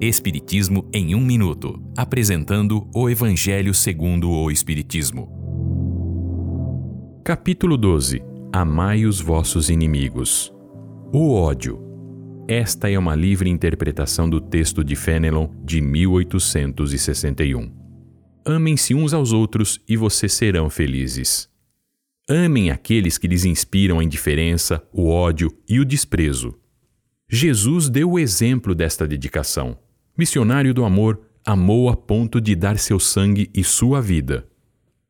Espiritismo em um minuto, apresentando o Evangelho segundo o Espiritismo. Capítulo 12. Amai os vossos inimigos. O ódio. Esta é uma livre interpretação do texto de Fenelon de 1861. Amem-se uns aos outros e vocês serão felizes. Amem aqueles que lhes inspiram a indiferença, o ódio e o desprezo. Jesus deu o exemplo desta dedicação. Missionário do amor, amou a ponto de dar seu sangue e sua vida.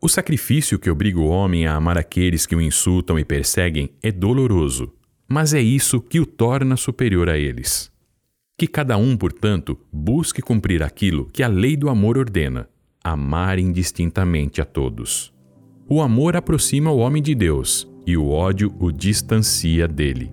O sacrifício que obriga o homem a amar aqueles que o insultam e perseguem é doloroso, mas é isso que o torna superior a eles. Que cada um, portanto, busque cumprir aquilo que a lei do amor ordena: amar indistintamente a todos. O amor aproxima o homem de Deus e o ódio o distancia dele.